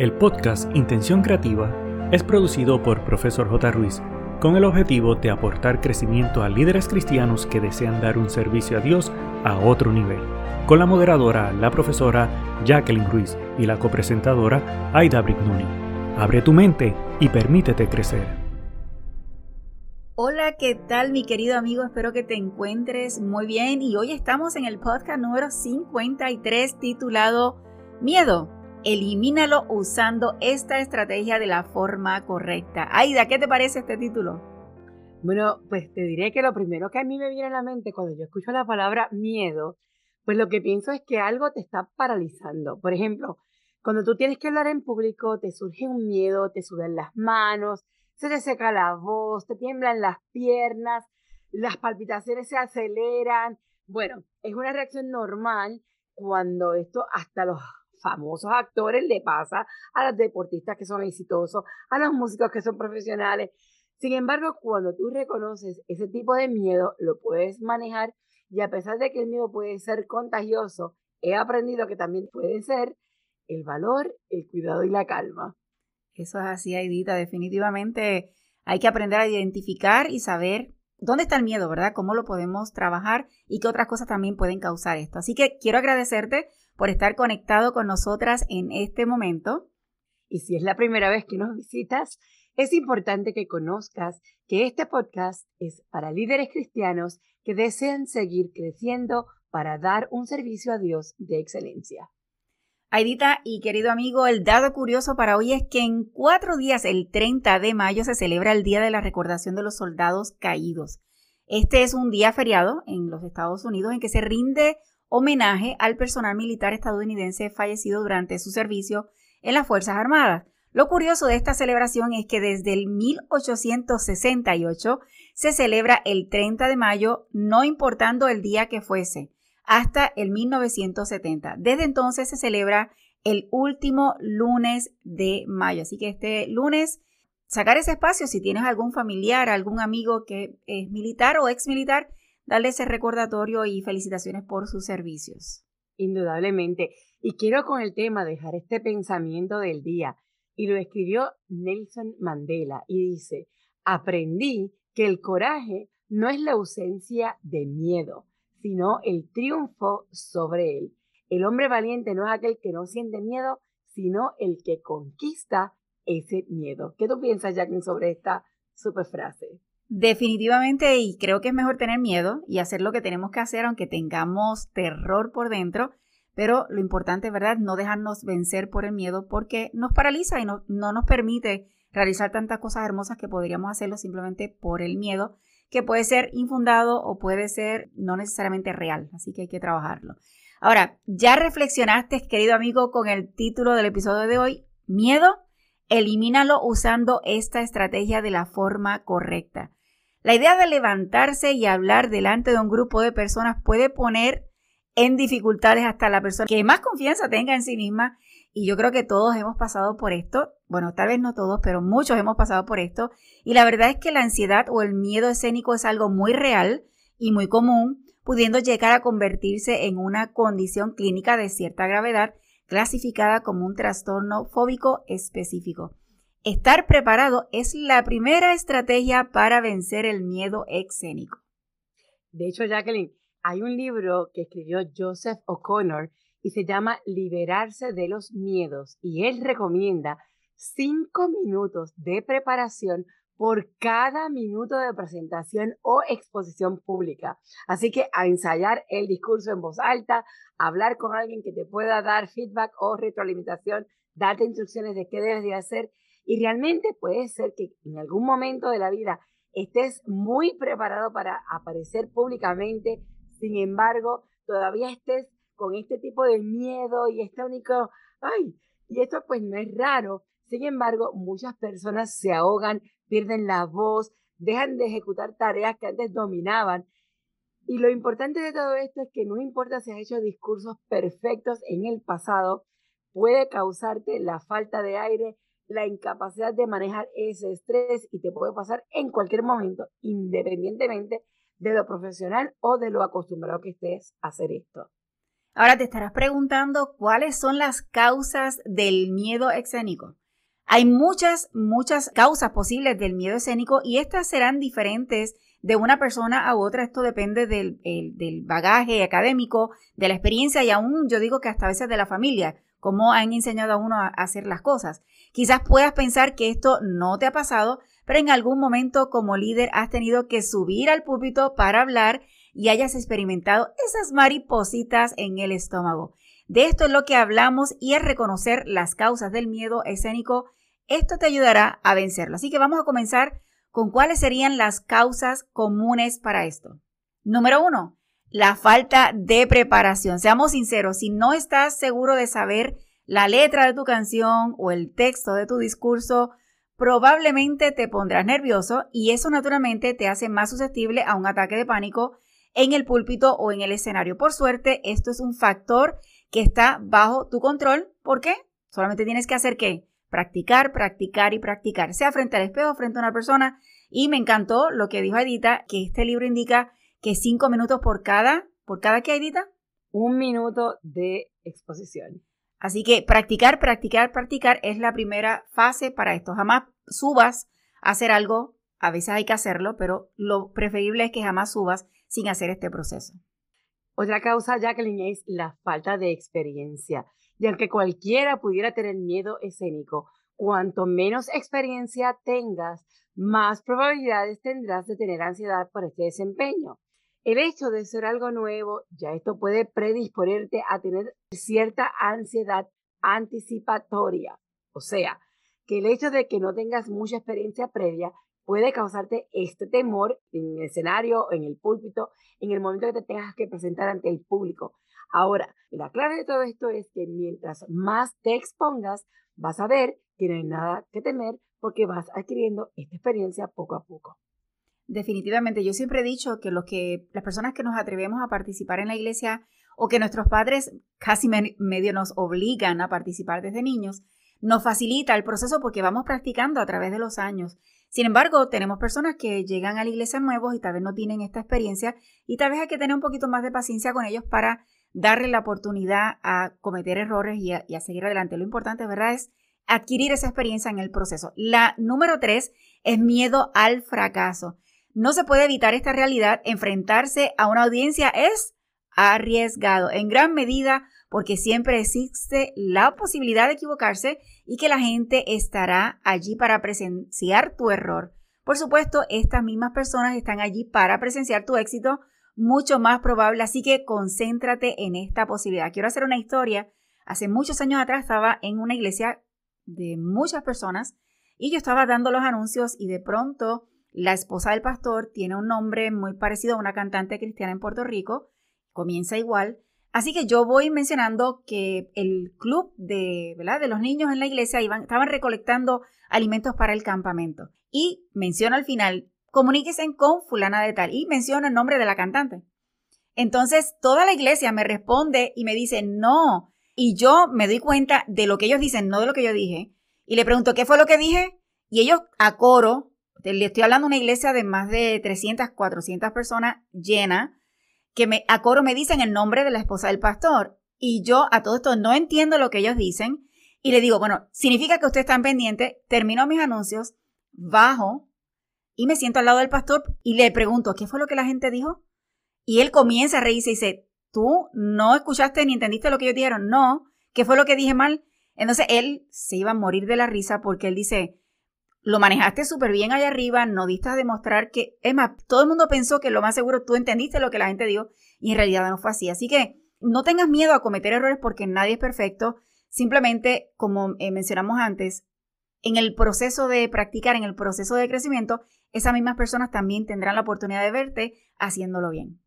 El podcast Intención Creativa es producido por Profesor J. Ruiz con el objetivo de aportar crecimiento a líderes cristianos que desean dar un servicio a Dios a otro nivel, con la moderadora, la profesora Jacqueline Ruiz y la copresentadora Aida Brignoni. Abre tu mente y permítete crecer. Hola, ¿qué tal mi querido amigo? Espero que te encuentres muy bien y hoy estamos en el podcast número 53 titulado Miedo Elimínalo usando esta estrategia de la forma correcta. Aida, ¿qué te parece este título? Bueno, pues te diré que lo primero que a mí me viene a la mente cuando yo escucho la palabra miedo, pues lo que pienso es que algo te está paralizando. Por ejemplo, cuando tú tienes que hablar en público, te surge un miedo, te sudan las manos, se te seca la voz, te tiemblan las piernas, las palpitaciones se aceleran. Bueno, es una reacción normal cuando esto hasta los famosos actores le pasa a los deportistas que son exitosos, a los músicos que son profesionales. Sin embargo, cuando tú reconoces ese tipo de miedo, lo puedes manejar y a pesar de que el miedo puede ser contagioso, he aprendido que también puede ser el valor, el cuidado y la calma. Eso es así, Aidita. Definitivamente hay que aprender a identificar y saber dónde está el miedo, ¿verdad? Cómo lo podemos trabajar y qué otras cosas también pueden causar esto. Así que quiero agradecerte por estar conectado con nosotras en este momento. Y si es la primera vez que nos visitas, es importante que conozcas que este podcast es para líderes cristianos que desean seguir creciendo para dar un servicio a Dios de excelencia. Aidita y querido amigo, el dado curioso para hoy es que en cuatro días, el 30 de mayo, se celebra el Día de la Recordación de los Soldados Caídos. Este es un día feriado en los Estados Unidos en que se rinde homenaje al personal militar estadounidense fallecido durante su servicio en las Fuerzas Armadas. Lo curioso de esta celebración es que desde el 1868 se celebra el 30 de mayo, no importando el día que fuese, hasta el 1970. Desde entonces se celebra el último lunes de mayo. Así que este lunes, sacar ese espacio si tienes algún familiar, algún amigo que es militar o ex militar, darle ese recordatorio y felicitaciones por sus servicios. Indudablemente. Y quiero con el tema dejar este pensamiento del día. Y lo escribió Nelson Mandela y dice, aprendí que el coraje no es la ausencia de miedo, sino el triunfo sobre él. El hombre valiente no es aquel que no siente miedo, sino el que conquista ese miedo. ¿Qué tú piensas, Jacqueline, sobre esta super frase? Definitivamente, y creo que es mejor tener miedo y hacer lo que tenemos que hacer, aunque tengamos terror por dentro, pero lo importante, ¿verdad? No dejarnos vencer por el miedo porque nos paraliza y no, no nos permite realizar tantas cosas hermosas que podríamos hacerlo simplemente por el miedo, que puede ser infundado o puede ser no necesariamente real, así que hay que trabajarlo. Ahora, ya reflexionaste, querido amigo, con el título del episodio de hoy, miedo, elimínalo usando esta estrategia de la forma correcta. La idea de levantarse y hablar delante de un grupo de personas puede poner en dificultades hasta la persona que más confianza tenga en sí misma. Y yo creo que todos hemos pasado por esto. Bueno, tal vez no todos, pero muchos hemos pasado por esto. Y la verdad es que la ansiedad o el miedo escénico es algo muy real y muy común, pudiendo llegar a convertirse en una condición clínica de cierta gravedad clasificada como un trastorno fóbico específico. Estar preparado es la primera estrategia para vencer el miedo escénico. De hecho, Jacqueline, hay un libro que escribió Joseph O'Connor y se llama Liberarse de los miedos y él recomienda cinco minutos de preparación por cada minuto de presentación o exposición pública. Así que a ensayar el discurso en voz alta, hablar con alguien que te pueda dar feedback o retroalimentación, darte instrucciones de qué debes de hacer y realmente puede ser que en algún momento de la vida estés muy preparado para aparecer públicamente, sin embargo, todavía estés con este tipo de miedo y este único, ay, y esto pues no es raro. Sin embargo, muchas personas se ahogan, pierden la voz, dejan de ejecutar tareas que antes dominaban. Y lo importante de todo esto es que no importa si has hecho discursos perfectos en el pasado, puede causarte la falta de aire, la incapacidad de manejar ese estrés y te puede pasar en cualquier momento, independientemente de lo profesional o de lo acostumbrado que estés a hacer esto. Ahora te estarás preguntando cuáles son las causas del miedo escénico. Hay muchas, muchas causas posibles del miedo escénico y estas serán diferentes de una persona a otra. Esto depende del, del, bagaje académico, de la experiencia y aún yo digo que hasta a veces de la familia, cómo han enseñado a uno a hacer las cosas. Quizás puedas pensar que esto no te ha pasado, pero en algún momento como líder has tenido que subir al púlpito para hablar y hayas experimentado esas maripositas en el estómago. De esto es lo que hablamos y es reconocer las causas del miedo escénico esto te ayudará a vencerlo. Así que vamos a comenzar con cuáles serían las causas comunes para esto. Número uno, la falta de preparación. Seamos sinceros, si no estás seguro de saber la letra de tu canción o el texto de tu discurso, probablemente te pondrás nervioso y eso naturalmente te hace más susceptible a un ataque de pánico en el púlpito o en el escenario. Por suerte, esto es un factor que está bajo tu control. ¿Por qué? Solamente tienes que hacer qué? Practicar, practicar y practicar, sea frente al espejo, frente a una persona. Y me encantó lo que dijo Edita, que este libro indica que cinco minutos por cada, ¿por cada qué, Edita? Un minuto de exposición. Así que practicar, practicar, practicar es la primera fase para esto. Jamás subas a hacer algo, a veces hay que hacerlo, pero lo preferible es que jamás subas sin hacer este proceso. Otra causa, Jacqueline, es la falta de experiencia. Y aunque cualquiera pudiera tener miedo escénico, cuanto menos experiencia tengas, más probabilidades tendrás de tener ansiedad por este desempeño. El hecho de ser algo nuevo, ya esto puede predisponerte a tener cierta ansiedad anticipatoria. O sea, que el hecho de que no tengas mucha experiencia previa puede causarte este temor en el escenario, en el púlpito, en el momento que te tengas que presentar ante el público. Ahora, la clave de todo esto es que mientras más te expongas, vas a ver que no hay nada que temer porque vas adquiriendo esta experiencia poco a poco. Definitivamente, yo siempre he dicho que, los que las personas que nos atrevemos a participar en la iglesia o que nuestros padres casi medio nos obligan a participar desde niños, nos facilita el proceso porque vamos practicando a través de los años. Sin embargo, tenemos personas que llegan a la iglesia nuevos y tal vez no tienen esta experiencia y tal vez hay que tener un poquito más de paciencia con ellos para darle la oportunidad a cometer errores y a, seguir adelante. Lo importante, ¿verdad?, es adquirir esa experiencia en el proceso. La número tres es miedo al fracaso. No se puede evitar esta realidad. Enfrentarse a una audiencia es arriesgado en gran medida porque siempre existe la posibilidad de equivocarse y que la gente estará allí para presenciar tu error. Por supuesto, estas mismas personas están allí para presenciar tu éxito mucho más probable, así que concéntrate en esta posibilidad. Quiero hacer una historia. Hace muchos años atrás estaba en una iglesia de muchas personas y yo estaba dando los anuncios y de pronto la esposa del pastor tiene un nombre muy parecido a una cantante cristiana en Puerto Rico, comienza igual. Así que yo voy mencionando que el club de, ¿verdad? de los niños en la iglesia iban, estaban recolectando alimentos para el campamento. Y menciono al final, comuníquese con fulana de tal y menciona el nombre de la cantante. Entonces toda la iglesia me responde y me dice no. Y yo me doy cuenta de lo que ellos dicen, no de lo que yo dije. Y le pregunto, ¿qué fue lo que dije? Y ellos a coro, le estoy hablando de una iglesia de más de 300, 400 personas llena, que a coro me dicen el nombre de la esposa del pastor. Y yo a todo esto no entiendo lo que ellos dicen. Y le digo, bueno, significa que ustedes están pendientes, termino mis anuncios, bajo, y me siento al lado del pastor y le pregunto, ¿qué fue lo que la gente dijo? Y él comienza a reírse y dice, ¿tú no escuchaste ni entendiste lo que ellos dijeron? No, ¿qué fue lo que dije mal? Entonces él se iba a morir de la risa porque él dice, lo manejaste súper bien allá arriba, no diste a demostrar que, es más, todo el mundo pensó que lo más seguro tú entendiste lo que la gente dijo y en realidad no fue así. Así que no tengas miedo a cometer errores porque nadie es perfecto. Simplemente, como eh, mencionamos antes, en el proceso de practicar, en el proceso de crecimiento, esas mismas personas también tendrán la oportunidad de verte haciéndolo bien.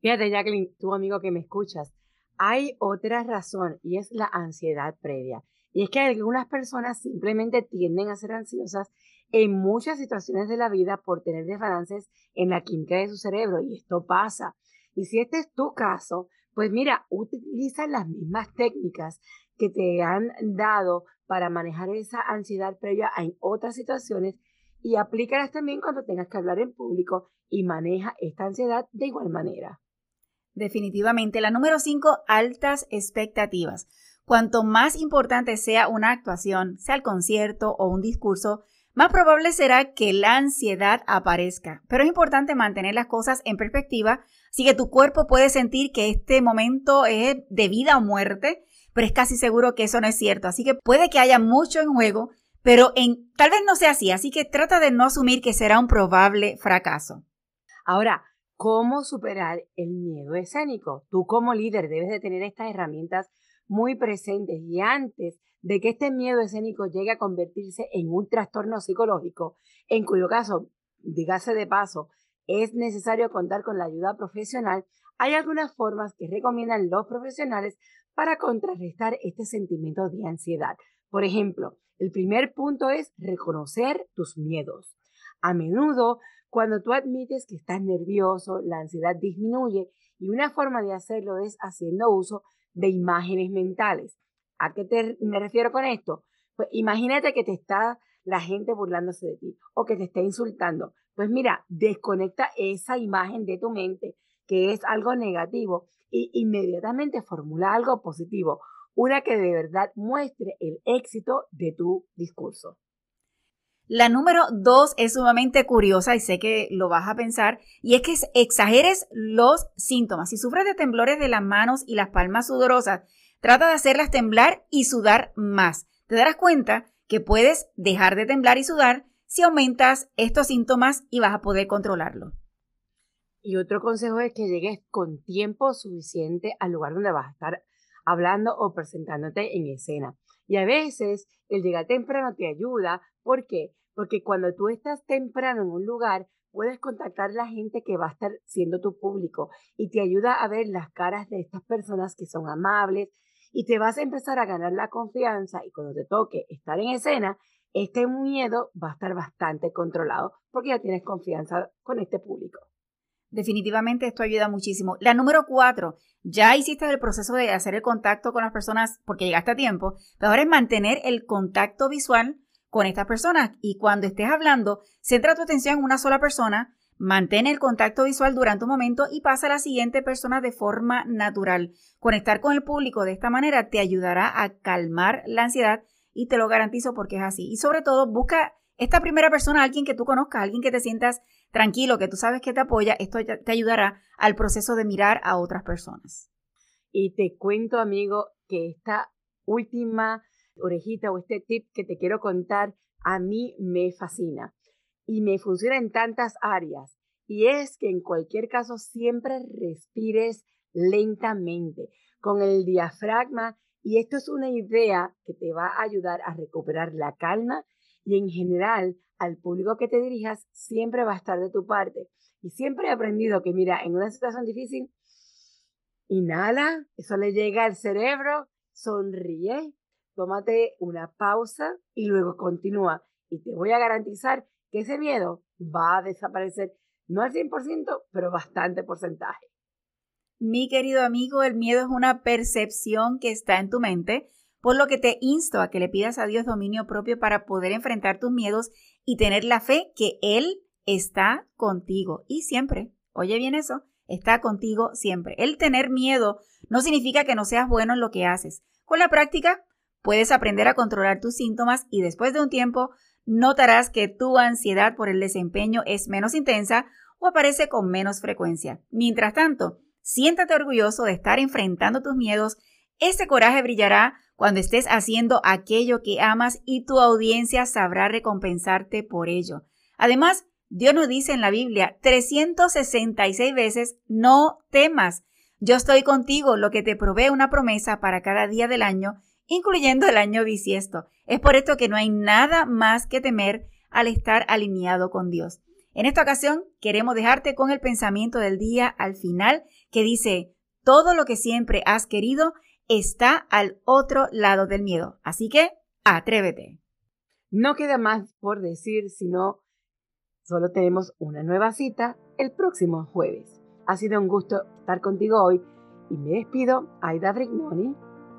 Fíjate, Jacqueline, tu amigo que me escuchas, hay otra razón y es la ansiedad previa. Y es que algunas personas simplemente tienden a ser ansiosas en muchas situaciones de la vida por tener desbalances en la química de su cerebro y esto pasa. Y si este es tu caso, pues mira, utiliza las mismas técnicas que te han dado para manejar esa ansiedad previa en otras situaciones y aplícalas también cuando tengas que hablar en público y maneja esta ansiedad de igual manera. Definitivamente. La número 5, altas expectativas. Cuanto más importante sea una actuación, sea el concierto o un discurso, más probable será que la ansiedad aparezca. Pero es importante mantener las cosas en perspectiva, así que tu cuerpo puede sentir que este momento es de vida o muerte, pero es casi seguro que eso no es cierto. Así que puede que haya mucho en juego, pero en, tal vez no sea así, así que trata de no asumir que será un probable fracaso. Ahora, ¿cómo superar el miedo escénico? Tú como líder debes de tener estas herramientas muy presentes y antes de que este miedo escénico llegue a convertirse en un trastorno psicológico, en cuyo caso, dígase de paso, es necesario contar con la ayuda profesional, hay algunas formas que recomiendan los profesionales para contrarrestar este sentimiento de ansiedad. Por ejemplo, el primer punto es reconocer tus miedos. A menudo, cuando tú admites que estás nervioso, la ansiedad disminuye y una forma de hacerlo es haciendo uso de imágenes mentales. ¿A qué te, me refiero con esto? Pues imagínate que te está la gente burlándose de ti o que te está insultando. Pues mira, desconecta esa imagen de tu mente que es algo negativo y inmediatamente formula algo positivo, una que de verdad muestre el éxito de tu discurso. La número dos es sumamente curiosa y sé que lo vas a pensar, y es que exageres los síntomas. Si sufres de temblores de las manos y las palmas sudorosas, trata de hacerlas temblar y sudar más. Te darás cuenta que puedes dejar de temblar y sudar si aumentas estos síntomas y vas a poder controlarlo. Y otro consejo es que llegues con tiempo suficiente al lugar donde vas a estar hablando o presentándote en escena. Y a veces el llegar temprano te ayuda. ¿Por qué? Porque cuando tú estás temprano en un lugar, puedes contactar a la gente que va a estar siendo tu público y te ayuda a ver las caras de estas personas que son amables y te vas a empezar a ganar la confianza y cuando te toque estar en escena, este miedo va a estar bastante controlado porque ya tienes confianza con este público. Definitivamente esto ayuda muchísimo. La número cuatro, ya hiciste el proceso de hacer el contacto con las personas porque llegaste a tiempo, pero ahora es mantener el contacto visual con estas personas y cuando estés hablando, centra tu atención en una sola persona, mantén el contacto visual durante un momento y pasa a la siguiente persona de forma natural. Conectar con el público de esta manera te ayudará a calmar la ansiedad y te lo garantizo porque es así. Y sobre todo, busca esta primera persona, alguien que tú conozcas, alguien que te sientas tranquilo, que tú sabes que te apoya, esto te ayudará al proceso de mirar a otras personas. Y te cuento, amigo, que esta última orejita o este tip que te quiero contar a mí me fascina y me funciona en tantas áreas. Y es que en cualquier caso siempre respires lentamente con el diafragma y esto es una idea que te va a ayudar a recuperar la calma y en general al público que te dirijas siempre va a estar de tu parte. Y siempre he aprendido que, mira, en una situación difícil, inhala, eso le llega al cerebro, sonríe, tómate una pausa y luego continúa. Y te voy a garantizar que ese miedo va a desaparecer, no al 100%, pero bastante porcentaje. Mi querido amigo, el miedo es una percepción que está en tu mente por lo que te insto a que le pidas a Dios dominio propio para poder enfrentar tus miedos y tener la fe que Él está contigo y siempre. Oye bien eso, está contigo siempre. El tener miedo no significa que no seas bueno en lo que haces. Con la práctica puedes aprender a controlar tus síntomas y después de un tiempo notarás que tu ansiedad por el desempeño es menos intensa o aparece con menos frecuencia. Mientras tanto, siéntate orgulloso de estar enfrentando tus miedos. Ese coraje brillará cuando estés haciendo aquello que amas y tu audiencia sabrá recompensarte por ello. Además, Dios nos dice en la Biblia 366 veces, no temas. Yo estoy contigo, lo que te provee una promesa para cada día del año, incluyendo el año bisiesto. Es por esto que no hay nada más que temer al estar alineado con Dios. En esta ocasión queremos dejarte con el pensamiento del día al final que dice, todo lo que siempre has querido está al otro lado del miedo. Así que atrévete. No queda más por decir, sino solo tenemos una nueva cita el próximo jueves. Ha sido un gusto estar contigo hoy y me despido, Aida Brignoni